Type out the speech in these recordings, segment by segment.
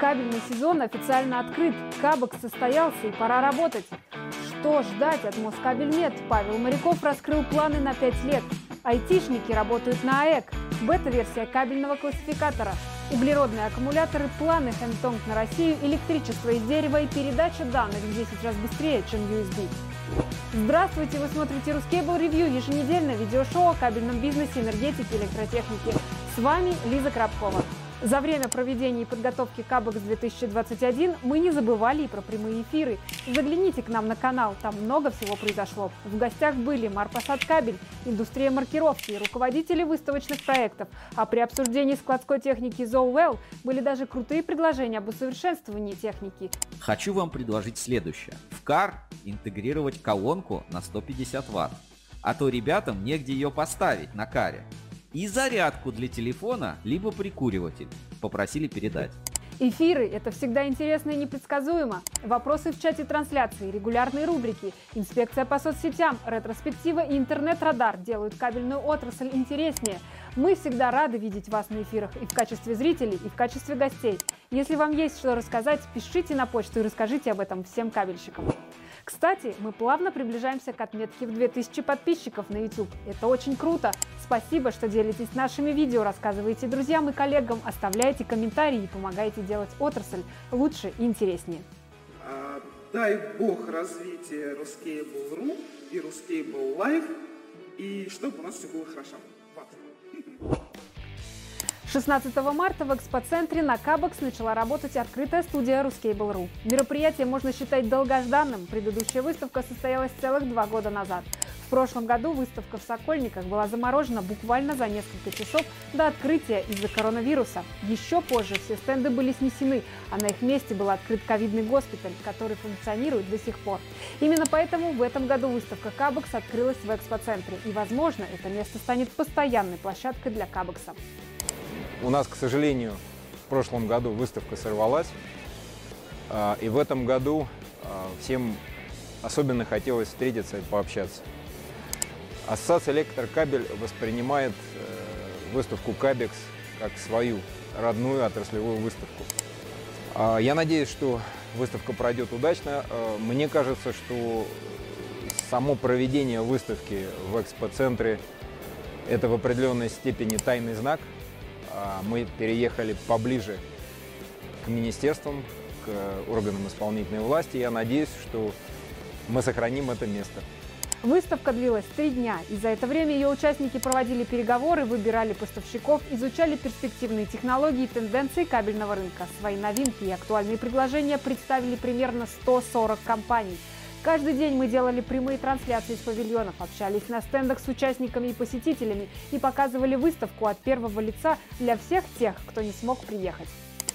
Кабельный сезон официально открыт, Кабок состоялся и пора работать. Что ждать от Москабельмет? Павел Моряков раскрыл планы на 5 лет. Айтишники работают на АЭК. Бета-версия кабельного классификатора. Углеродные аккумуляторы, планы Хэнтонг на Россию, электричество из дерева и передача данных в 10 раз быстрее, чем USB. Здравствуйте! Вы смотрите Ruscable Review, еженедельное видеошоу о кабельном бизнесе, энергетике, электротехнике. С вами Лиза Крабкова. За время проведения и подготовки Кабекс 2021 мы не забывали и про прямые эфиры. Загляните к нам на канал, там много всего произошло. В гостях были Марпасад Кабель, индустрия маркировки, руководители выставочных проектов. А при обсуждении складской техники Zowell были даже крутые предложения об усовершенствовании техники. Хочу вам предложить следующее. В CAR интегрировать колонку на 150 Вт. А то ребятам негде ее поставить на каре и зарядку для телефона, либо прикуриватель. Попросили передать. Эфиры – это всегда интересно и непредсказуемо. Вопросы в чате трансляции, регулярные рубрики, инспекция по соцсетям, ретроспектива и интернет-радар делают кабельную отрасль интереснее. Мы всегда рады видеть вас на эфирах и в качестве зрителей, и в качестве гостей. Если вам есть что рассказать, пишите на почту и расскажите об этом всем кабельщикам. Кстати, мы плавно приближаемся к отметке в 2000 подписчиков на YouTube. Это очень круто. Спасибо, что делитесь нашими видео, рассказываете друзьям и коллегам, оставляете комментарии и помогаете делать отрасль лучше и интереснее. А, дай бог развития Ruscable.ru и Ruscable Live, и чтобы у нас все было хорошо. 16 марта в экспоцентре на Кабекс начала работать открытая студия Ruscable.ru. Мероприятие можно считать долгожданным. Предыдущая выставка состоялась целых два года назад. В прошлом году выставка в Сокольниках была заморожена буквально за несколько часов до открытия из-за коронавируса. Еще позже все стенды были снесены, а на их месте был открыт ковидный госпиталь, который функционирует до сих пор. Именно поэтому в этом году выставка Кабекс открылась в экспоцентре. И, возможно, это место станет постоянной площадкой для Кабекса. У нас, к сожалению, в прошлом году выставка сорвалась. А, и в этом году а, всем особенно хотелось встретиться и пообщаться. Ассоциация «Электрокабель» воспринимает э, выставку «Кабекс» как свою родную отраслевую выставку. А, я надеюсь, что выставка пройдет удачно. Мне кажется, что само проведение выставки в экспоцентре – это в определенной степени тайный знак – мы переехали поближе к министерствам, к органам исполнительной власти. Я надеюсь, что мы сохраним это место. Выставка длилась три дня, и за это время ее участники проводили переговоры, выбирали поставщиков, изучали перспективные технологии и тенденции кабельного рынка. Свои новинки и актуальные предложения представили примерно 140 компаний – Каждый день мы делали прямые трансляции из павильонов, общались на стендах с участниками и посетителями и показывали выставку от первого лица для всех тех, кто не смог приехать.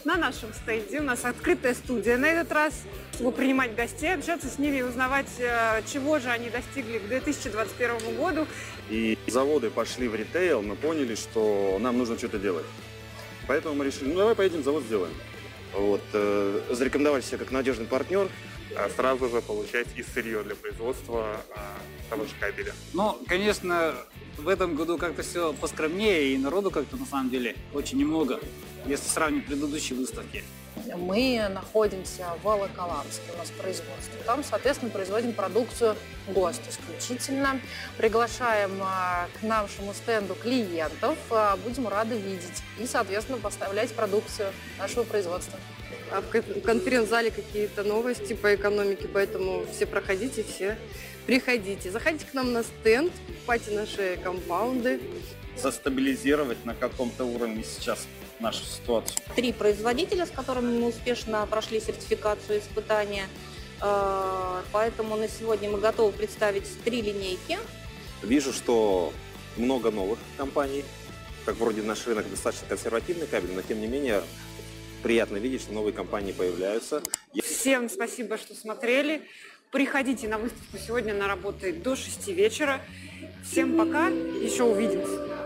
На нашем стенде у нас открытая студия на этот раз, чтобы принимать гостей, общаться с ними и узнавать, э, чего же они достигли к 2021 году. И заводы пошли в ритейл, мы поняли, что нам нужно что-то делать. Поэтому мы решили, ну давай поедем завод сделаем. Вот, э, зарекомендовали себя как надежный партнер, сразу же получать и сырье для производства а, того же кабеля. Ну, конечно, в этом году как-то все поскромнее, и народу как-то на самом деле очень немного, если сравнить предыдущие выставки. Мы находимся в Волоколамске, у нас производство. Там, соответственно, производим продукцию ГОСТ исключительно. Приглашаем а, к нашему стенду клиентов, будем рады видеть и, соответственно, поставлять продукцию нашего производства. А в конференц-зале какие-то новости по экономике, поэтому все проходите, все приходите. Заходите к нам на стенд, покупайте наши компаунды. Застабилизировать на каком-то уровне сейчас нашу ситуацию. Три производителя, с которыми мы успешно прошли сертификацию испытания. Э, поэтому на сегодня мы готовы представить три линейки. Вижу, что много новых компаний. Как вроде наш рынок достаточно консервативный кабель, но тем не менее приятно видеть, что новые компании появляются. Всем спасибо, что смотрели. Приходите на выставку. Сегодня она работает до 6 вечера. Всем пока. Еще увидимся.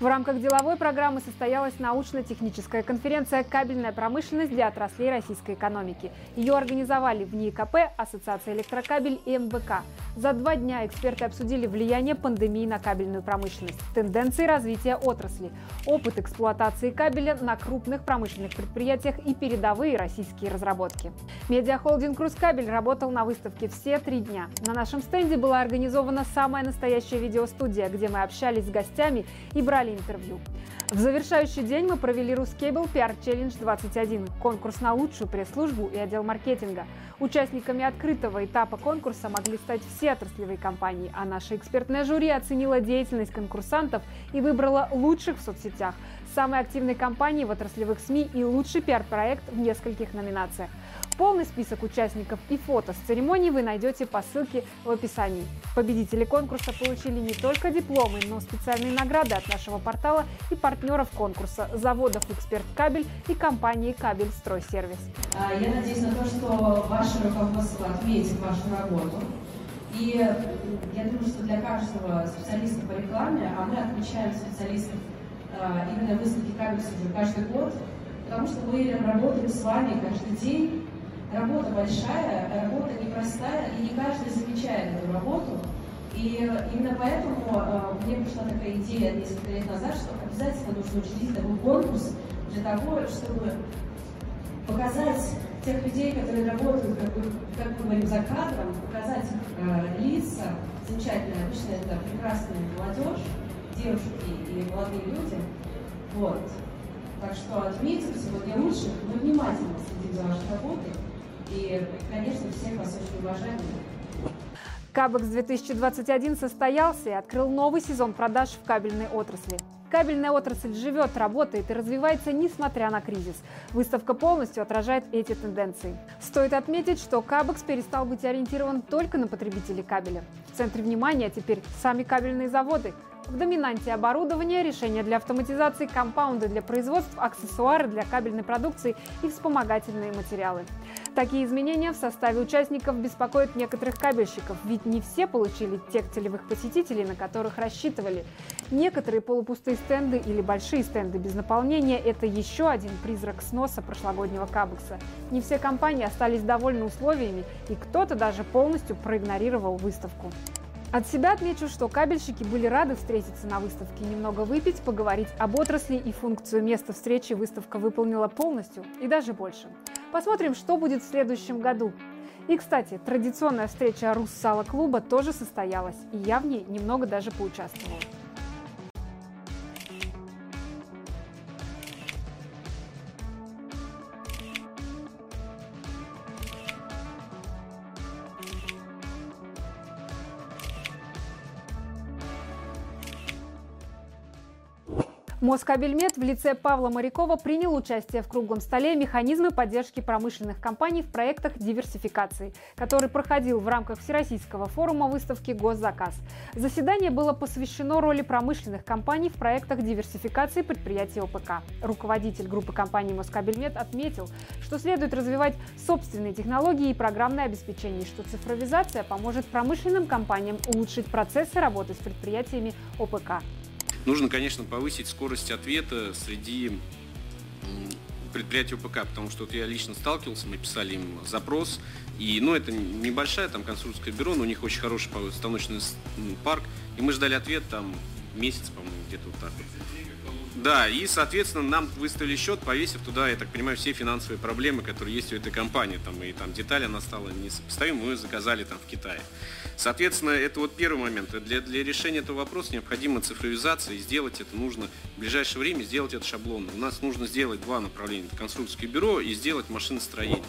В рамках деловой программы состоялась научно-техническая конференция «Кабельная промышленность для отраслей российской экономики». Ее организовали в НИИКП, Ассоциация электрокабель и МВК. За два дня эксперты обсудили влияние пандемии на кабельную промышленность, тенденции развития отрасли, опыт эксплуатации кабеля на крупных промышленных предприятиях и передовые российские разработки. Медиахолдинг «Рускабель» работал на выставке все три дня. На нашем стенде была организована самая настоящая видеостудия, где мы общались с гостями и брали брали интервью. В завершающий день мы провели Рускейбл PR Challenge 21, конкурс на лучшую пресс-службу и отдел маркетинга. Участниками открытого этапа конкурса могли стать все отраслевые компании, а наша экспертная жюри оценила деятельность конкурсантов и выбрала лучших в соцсетях, самой активной компании в отраслевых СМИ и лучший пиар-проект в нескольких номинациях. Полный список участников и фото с церемонии вы найдете по ссылке в описании. Победители конкурса получили не только дипломы, но специальные награды от нашего портала и партнеров конкурса – заводов «Эксперт Кабель» и компании «Кабель Стройсервис». А, я надеюсь на то, что ваше руководство отметит вашу работу. И я думаю, что для каждого специалиста по рекламе, а мы отмечаем специалистов а, именно выставки Кабельс уже каждый год, потому что мы работаем с вами каждый день, работа большая, работа непростая, и не каждый замечает эту работу. И именно поэтому э, мне пришла такая идея несколько лет назад, что обязательно нужно учредить такой конкурс для того, чтобы показать тех людей, которые работают, как, бы, как мы говорим, за кадром, показать э, лица замечательные. Обычно это прекрасная молодежь, девушки и молодые люди. Вот. Так что отметим сегодня лучших, мы внимательно следим за вашей работой. И, конечно, всех вас очень уважаем. Кабекс 2021 состоялся и открыл новый сезон продаж в кабельной отрасли. Кабельная отрасль живет, работает и развивается, несмотря на кризис. Выставка полностью отражает эти тенденции. Стоит отметить, что Кабекс перестал быть ориентирован только на потребителей кабеля. В центре внимания теперь сами кабельные заводы – в доминанте оборудования, решения для автоматизации, компаунды для производства, аксессуары для кабельной продукции и вспомогательные материалы. Такие изменения в составе участников беспокоят некоторых кабельщиков, ведь не все получили тех целевых посетителей, на которых рассчитывали. Некоторые полупустые стенды или большие стенды без наполнения – это еще один призрак сноса прошлогоднего кабекса. Не все компании остались довольны условиями, и кто-то даже полностью проигнорировал выставку. От себя отмечу, что кабельщики были рады встретиться на выставке, немного выпить, поговорить об отрасли и функцию места встречи выставка выполнила полностью и даже больше. Посмотрим, что будет в следующем году. И, кстати, традиционная встреча Руссала клуба тоже состоялась, и я в ней немного даже поучаствовала. Москабельмет в лице Павла Морякова принял участие в круглом столе «Механизмы поддержки промышленных компаний в проектах диверсификации», который проходил в рамках Всероссийского форума выставки «Госзаказ». Заседание было посвящено роли промышленных компаний в проектах диверсификации предприятий ОПК. Руководитель группы компаний «Москабельмет» отметил, что следует развивать собственные технологии и программное обеспечение, что цифровизация поможет промышленным компаниям улучшить процессы работы с предприятиями ОПК. Нужно, конечно, повысить скорость ответа среди предприятий ОПК, потому что вот я лично сталкивался, мы писали им запрос, и, ну, это небольшая там конструкторское бюро, но у них очень хороший станочный парк, и мы ждали ответ там месяц, по-моему, где-то вот так вот. Да, и, соответственно, нам выставили счет, повесив туда, я так понимаю, все финансовые проблемы, которые есть у этой компании. Там, и там деталь она стала несопоставимой, мы ее заказали там в Китае. Соответственно, это вот первый момент. Для, для решения этого вопроса необходима цифровизация, и сделать это нужно в ближайшее время, сделать это шаблонно. У нас нужно сделать два направления. Это конструкторское бюро и сделать машиностроение.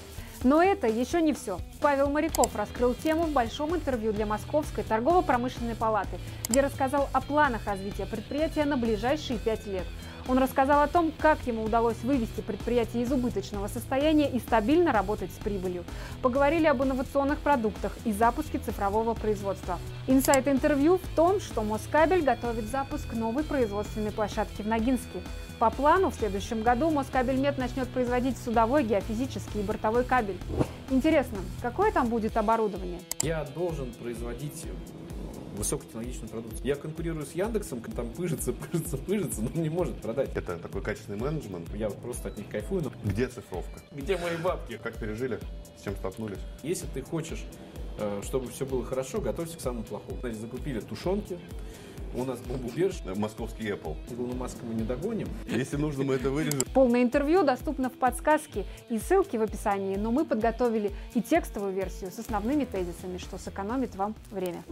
Но это еще не все. Павел Моряков раскрыл тему в большом интервью для Московской торгово-промышленной палаты, где рассказал о планах развития предприятия на ближайшие пять лет. Он рассказал о том, как ему удалось вывести предприятие из убыточного состояния и стабильно работать с прибылью. Поговорили об инновационных продуктах и запуске цифрового производства. Инсайт интервью в том, что Москабель готовит запуск новой производственной площадки в Ногинске. По плану в следующем году Москабельмет начнет производить судовой, геофизический и бортовой кабель. Интересно, какое там будет оборудование? Я должен производить высокотехнологичную продукцию. Я конкурирую с Яндексом, там пыжится, пыжится, пыжится, но не может продать. Это такой качественный менеджмент. Я просто от них кайфую. Но... Где цифровка? Где мои бабки? Как пережили? С чем столкнулись? Если ты хочешь, э, чтобы все было хорошо, готовься к самому плохому. Значит, закупили тушенки, у нас бомбоубежище. Московский Apple. Илона Маска мы не догоним. Если нужно, мы это вырежем. Полное интервью доступно в подсказке и ссылки в описании, но мы подготовили и текстовую версию с основными тезисами, что сэкономит вам время.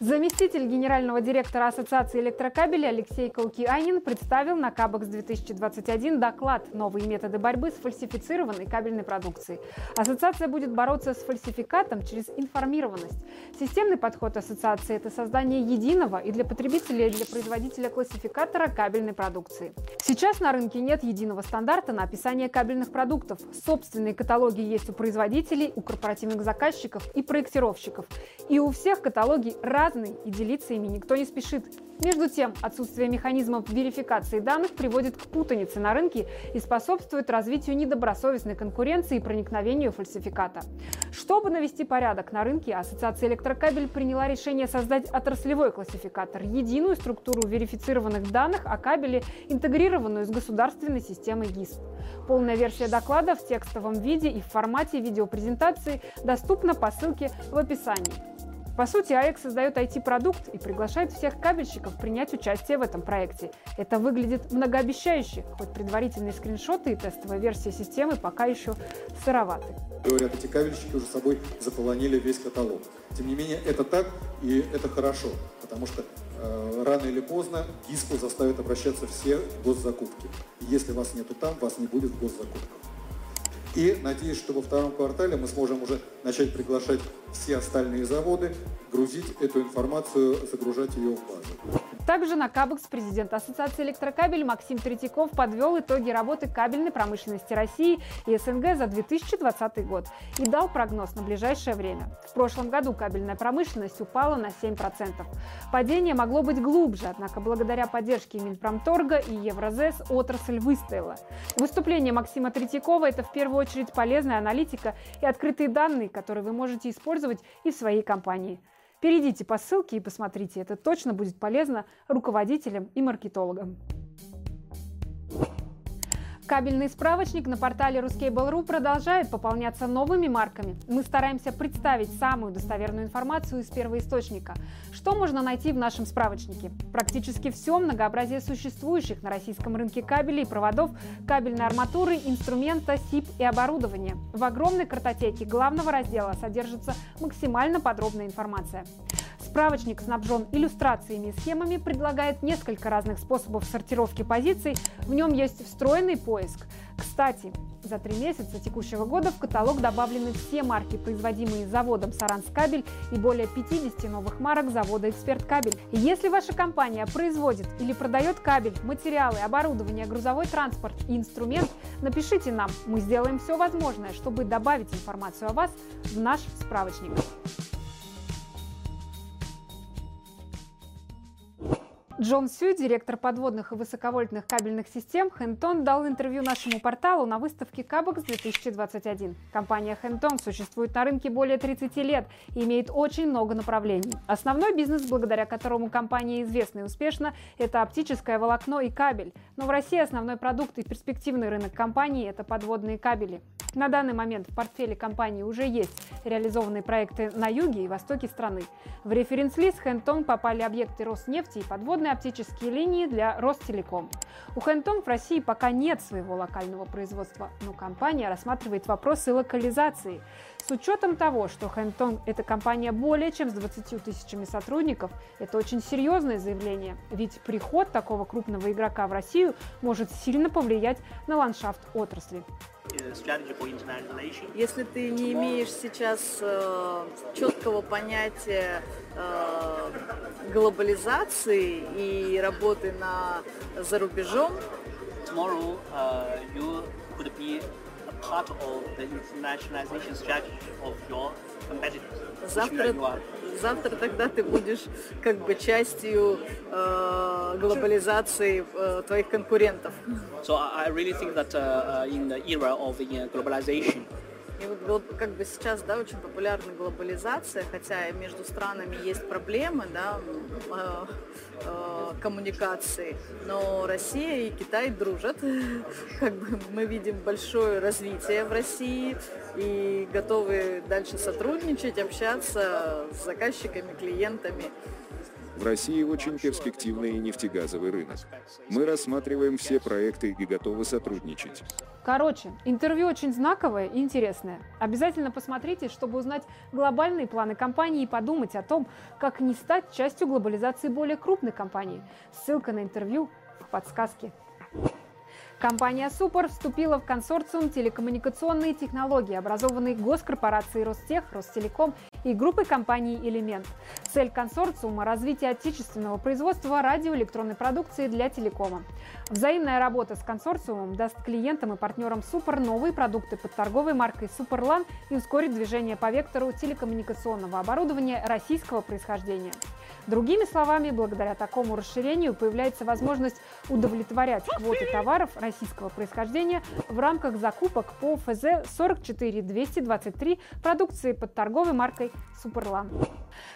Заместитель генерального директора Ассоциации электрокабелей Алексей Каукианин представил на Кабекс 2021 доклад «Новые методы борьбы с фальсифицированной кабельной продукцией». Ассоциация будет бороться с фальсификатом через информированность. Системный подход ассоциации – это создание единого и для потребителя, и для производителя классификатора кабельной продукции. Сейчас на рынке нет единого стандарта на описание кабельных продуктов. Собственные каталоги есть у производителей, у корпоративных заказчиков и проектировщиков. И у всех каталоги разный, и делиться ими никто не спешит. Между тем, отсутствие механизмов верификации данных приводит к путанице на рынке и способствует развитию недобросовестной конкуренции и проникновению фальсификата. Чтобы навести порядок на рынке, Ассоциация электрокабель приняла решение создать отраслевой классификатор, единую структуру верифицированных данных о кабеле, интегрированную с государственной системой ГИС. Полная версия доклада в текстовом виде и в формате видеопрезентации доступна по ссылке в описании. По сути, АЭК создает IT-продукт и приглашает всех кабельщиков принять участие в этом проекте. Это выглядит многообещающе, хоть предварительные скриншоты и тестовая версия системы пока еще сыроваты. Говорят, эти кабельщики уже собой заполонили весь каталог. Тем не менее, это так, и это хорошо, потому что э, рано или поздно ГИСПу заставят обращаться все госзакупки. И если вас нету там, вас не будет в госзакупках. И надеюсь, что во втором квартале мы сможем уже начать приглашать все остальные заводы, грузить эту информацию, загружать ее в базу. Также на Кабекс президент Ассоциации электрокабель Максим Третьяков подвел итоги работы кабельной промышленности России и СНГ за 2020 год и дал прогноз на ближайшее время. В прошлом году кабельная промышленность упала на 7%. Падение могло быть глубже, однако благодаря поддержке Минпромторга и Евразес отрасль выстояла. Выступление Максима Третьякова – это в первую очередь полезная аналитика и открытые данные, которые вы можете использовать и в своей компании. Перейдите по ссылке и посмотрите, это точно будет полезно руководителям и маркетологам. Кабельный справочник на портале Ruskable.ru продолжает пополняться новыми марками. Мы стараемся представить самую достоверную информацию из первоисточника. Что можно найти в нашем справочнике? Практически все многообразие существующих на российском рынке кабелей и проводов, кабельной арматуры, инструмента, СИП и оборудования. В огромной картотеке главного раздела содержится максимально подробная информация. Справочник снабжен иллюстрациями и схемами, предлагает несколько разных способов сортировки позиций. В нем есть встроенный поиск. Кстати, за три месяца текущего года в каталог добавлены все марки, производимые заводом «Саранскабель» и более 50 новых марок завода «Эксперт Кабель». Если ваша компания производит или продает кабель, материалы, оборудование, грузовой транспорт и инструмент, напишите нам. Мы сделаем все возможное, чтобы добавить информацию о вас в наш справочник. Джон Сю, директор подводных и высоковольтных кабельных систем, Хэнтон дал интервью нашему порталу на выставке Кабекс 2021. Компания Хэнтон существует на рынке более 30 лет и имеет очень много направлений. Основной бизнес, благодаря которому компания известна и успешна, это оптическое волокно и кабель. Но в России основной продукт и перспективный рынок компании – это подводные кабели. На данный момент в портфеле компании уже есть реализованные проекты на юге и востоке страны. В референс-лист Хэнтон попали объекты Роснефти и подводные оптические линии для Ростелеком. У Хэнтон в России пока нет своего локального производства, но компания рассматривает вопросы локализации. С учетом того, что Хэнтон – это компания более чем с 20 тысячами сотрудников, это очень серьезное заявление, ведь приход такого крупного игрока в Россию может сильно повлиять на ландшафт отрасли. Если ты не имеешь сейчас э, четкого понятия э, глобализации и работы на, за рубежом, tomorrow uh, you could be a part of the internationalization strategy of your competitors. Завтра, завтра тогда ты будешь как бы частью э, глобализации э, твоих конкурентов. So I really think that uh, in the era of the globalization, И вот как бы сейчас, да, очень популярна глобализация, хотя между странами есть проблемы, да, э, э, коммуникации, но Россия и Китай дружат. Как бы мы видим большое развитие в России и готовы дальше сотрудничать, общаться с заказчиками, клиентами. В России очень перспективный нефтегазовый рынок. Мы рассматриваем все проекты и готовы сотрудничать. Короче, интервью очень знаковое и интересное. Обязательно посмотрите, чтобы узнать глобальные планы компании и подумать о том, как не стать частью глобализации более крупной компании. Ссылка на интервью в подсказке. Компания Супер вступила в консорциум телекоммуникационные технологии, образованный госкорпорацией Ростех, Ростелеком и группой компаний «Элемент». Цель консорциума – развитие отечественного производства радиоэлектронной продукции для телекома. Взаимная работа с консорциумом даст клиентам и партнерам Супер новые продукты под торговой маркой Суперлан и ускорит движение по вектору телекоммуникационного оборудования российского происхождения. Другими словами, благодаря такому расширению появляется возможность удовлетворять квоты товаров российского происхождения в рамках закупок по ФЗ 44223 продукции под торговой маркой Суперлан.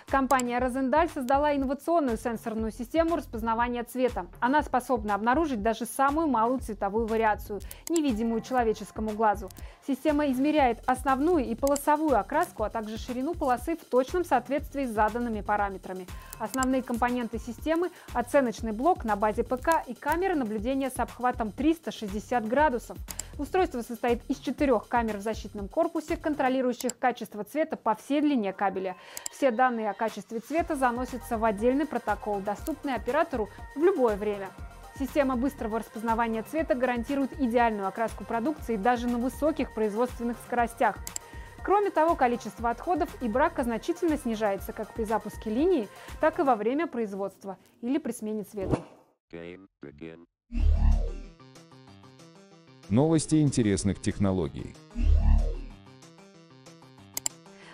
Компания Розендаль создала инновационную сенсорную систему распознавания цвета. Она способна обнаружить даже самую малую цветовую вариацию, невидимую человеческому глазу. Система измеряет основную и полосовую окраску, а также ширину полосы в точном соответствии с заданными параметрами. Основные компоненты системы – оценочный блок на базе ПК и камеры наблюдения с обхватом 360 градусов. Устройство состоит из четырех камер в защитном корпусе, контролирующих качество цвета по всей длине кабеля. Все данные о качестве цвета заносятся в отдельный протокол, доступный оператору в любое время. Система быстрого распознавания цвета гарантирует идеальную окраску продукции даже на высоких производственных скоростях. Кроме того, количество отходов и брака значительно снижается как при запуске линии, так и во время производства или при смене цвета. Новости интересных технологий.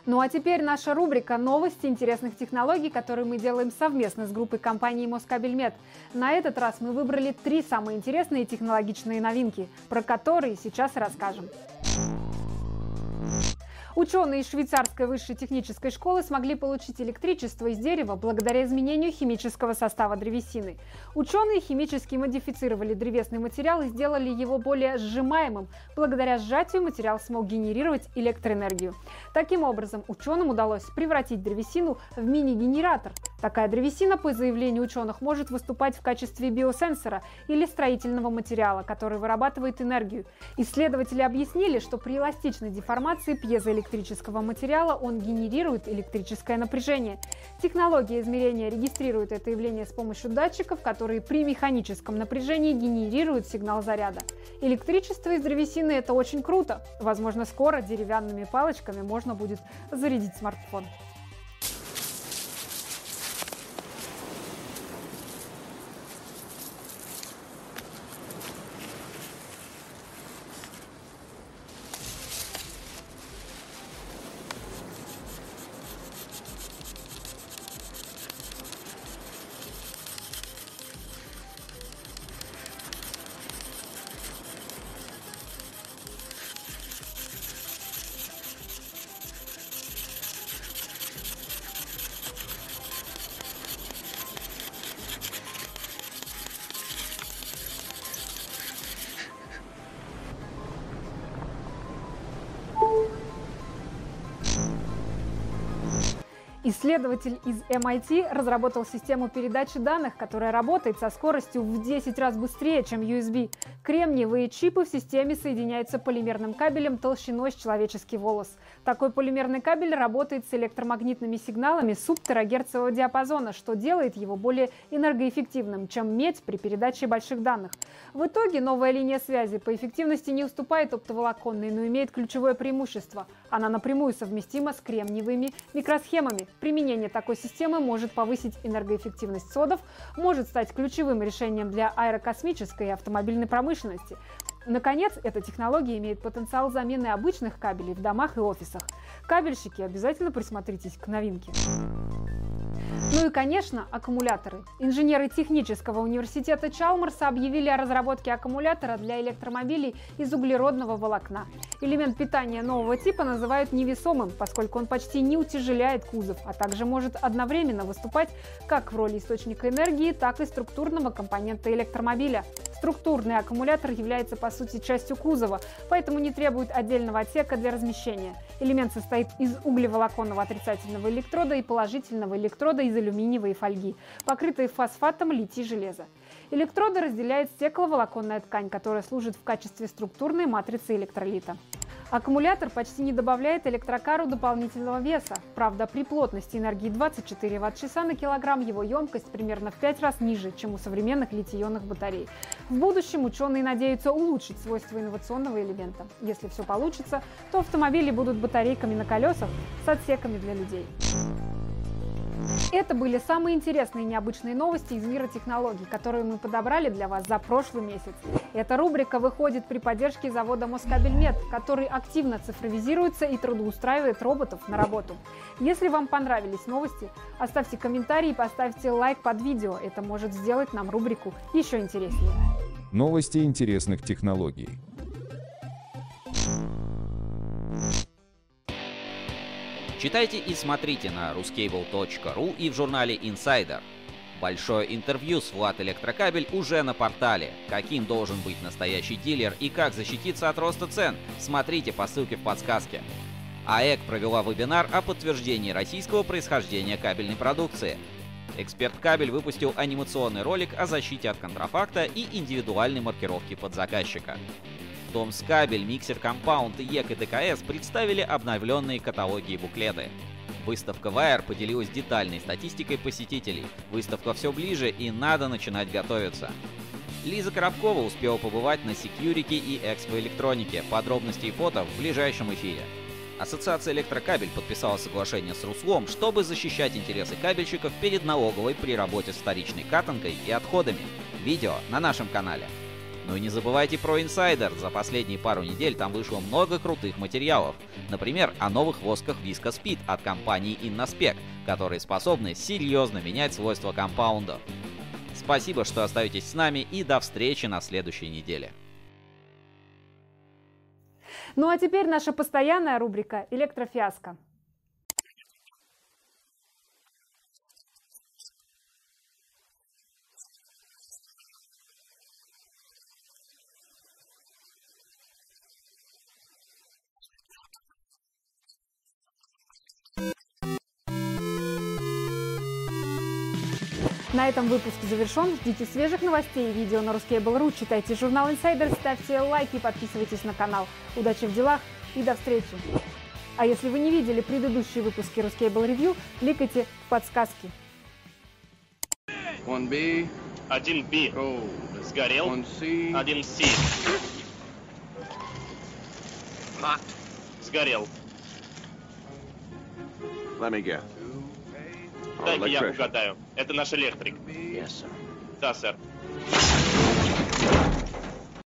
Ну а теперь наша рубрика «Новости интересных технологий», которую мы делаем совместно с группой компании Москабельмет. На этот раз мы выбрали три самые интересные технологичные новинки, про которые сейчас расскажем. Ученые из швейцарской высшей технической школы смогли получить электричество из дерева благодаря изменению химического состава древесины. Ученые химически модифицировали древесный материал и сделали его более сжимаемым. Благодаря сжатию материал смог генерировать электроэнергию. Таким образом, ученым удалось превратить древесину в мини-генератор. Такая древесина, по заявлению ученых, может выступать в качестве биосенсора или строительного материала, который вырабатывает энергию. Исследователи объяснили, что при эластичной деформации пьезоэлектрического электрического материала он генерирует электрическое напряжение. Технология измерения регистрирует это явление с помощью датчиков, которые при механическом напряжении генерируют сигнал заряда. Электричество из древесины – это очень круто. Возможно, скоро деревянными палочками можно будет зарядить смартфон. Исследователь из MIT разработал систему передачи данных, которая работает со скоростью в 10 раз быстрее, чем USB. Кремниевые чипы в системе соединяются полимерным кабелем толщиной с человеческий волос. Такой полимерный кабель работает с электромагнитными сигналами субтерагерцового диапазона, что делает его более энергоэффективным, чем медь при передаче больших данных. В итоге новая линия связи по эффективности не уступает оптоволоконной, но имеет ключевое преимущество. Она напрямую совместима с кремниевыми микросхемами. Применение такой системы может повысить энергоэффективность содов, может стать ключевым решением для аэрокосмической и автомобильной промышленности. Наконец, эта технология имеет потенциал замены обычных кабелей в домах и офисах. Кабельщики, обязательно присмотритесь к новинке. Ну и, конечно, аккумуляторы. Инженеры технического университета Чалмарса объявили о разработке аккумулятора для электромобилей из углеродного волокна. Элемент питания нового типа называют невесомым, поскольку он почти не утяжеляет кузов, а также может одновременно выступать как в роли источника энергии, так и структурного компонента электромобиля. Структурный аккумулятор является по сути частью кузова, поэтому не требует отдельного отсека для размещения. Элемент состоит из углеволоконного отрицательного электрода и положительного электрода из алюминиевой фольги, покрытой фосфатом литий-железа. Электроды разделяет стекловолоконная ткань, которая служит в качестве структурной матрицы электролита. Аккумулятор почти не добавляет электрокару дополнительного веса. Правда, при плотности энергии 24 Вт-часа на килограмм его емкость примерно в 5 раз ниже, чем у современных литий-ионных батарей. В будущем ученые надеются улучшить свойства инновационного элемента. Если все получится, то автомобили будут батарейками на колесах с отсеками для людей. Это были самые интересные и необычные новости из мира технологий, которые мы подобрали для вас за прошлый месяц. Эта рубрика выходит при поддержке завода Москабельмет, который активно цифровизируется и трудоустраивает роботов на работу. Если вам понравились новости, оставьте комментарий и поставьте лайк под видео. Это может сделать нам рубрику еще интереснее. Новости интересных технологий. Читайте и смотрите на ruscable.ru и в журнале Insider. Большое интервью с Влад Электрокабель уже на портале. Каким должен быть настоящий дилер и как защититься от роста цен, смотрите по ссылке в подсказке. АЭК провела вебинар о подтверждении российского происхождения кабельной продукции. Эксперт Кабель выпустил анимационный ролик о защите от контрафакта и индивидуальной маркировки под заказчика. Томскабель, Mixer Compound, IEK и ДКС представили обновленные каталоги и буклеты. Выставка Wire поделилась детальной статистикой посетителей. Выставка все ближе и надо начинать готовиться. Лиза Коробкова успела побывать на Securika и ExpoElectronica. Подробности и фото в ближайшем эфире. Ассоциация Электрокабель подписала соглашение с Руслом, чтобы защищать интересы кабельщиков перед налоговой при работе с вторичной катанкой и отходами. Видео на нашем канале. Ну и не забывайте про инсайдер. За последние пару недель там вышло много крутых материалов. Например, о новых восках Visco Speed от компании Innospec, которые способны серьезно менять свойства компаундов. Спасибо, что остаетесь с нами и до встречи на следующей неделе. Ну а теперь наша постоянная рубрика «Электрофиаско». На этом выпуск завершен. Ждите свежих новостей и видео на Ruskable.ru. Читайте журнал Insider, ставьте лайки, подписывайтесь на канал. Удачи в делах и до встречи! А если вы не видели предыдущие выпуски Ruskable Review, кликайте в подсказки. 1B. 1B. Сгорел. 1C. 1C. Hot. Сгорел. Let me guess. Дай-ка я угадаю. Это наш электрик. Да, сэр.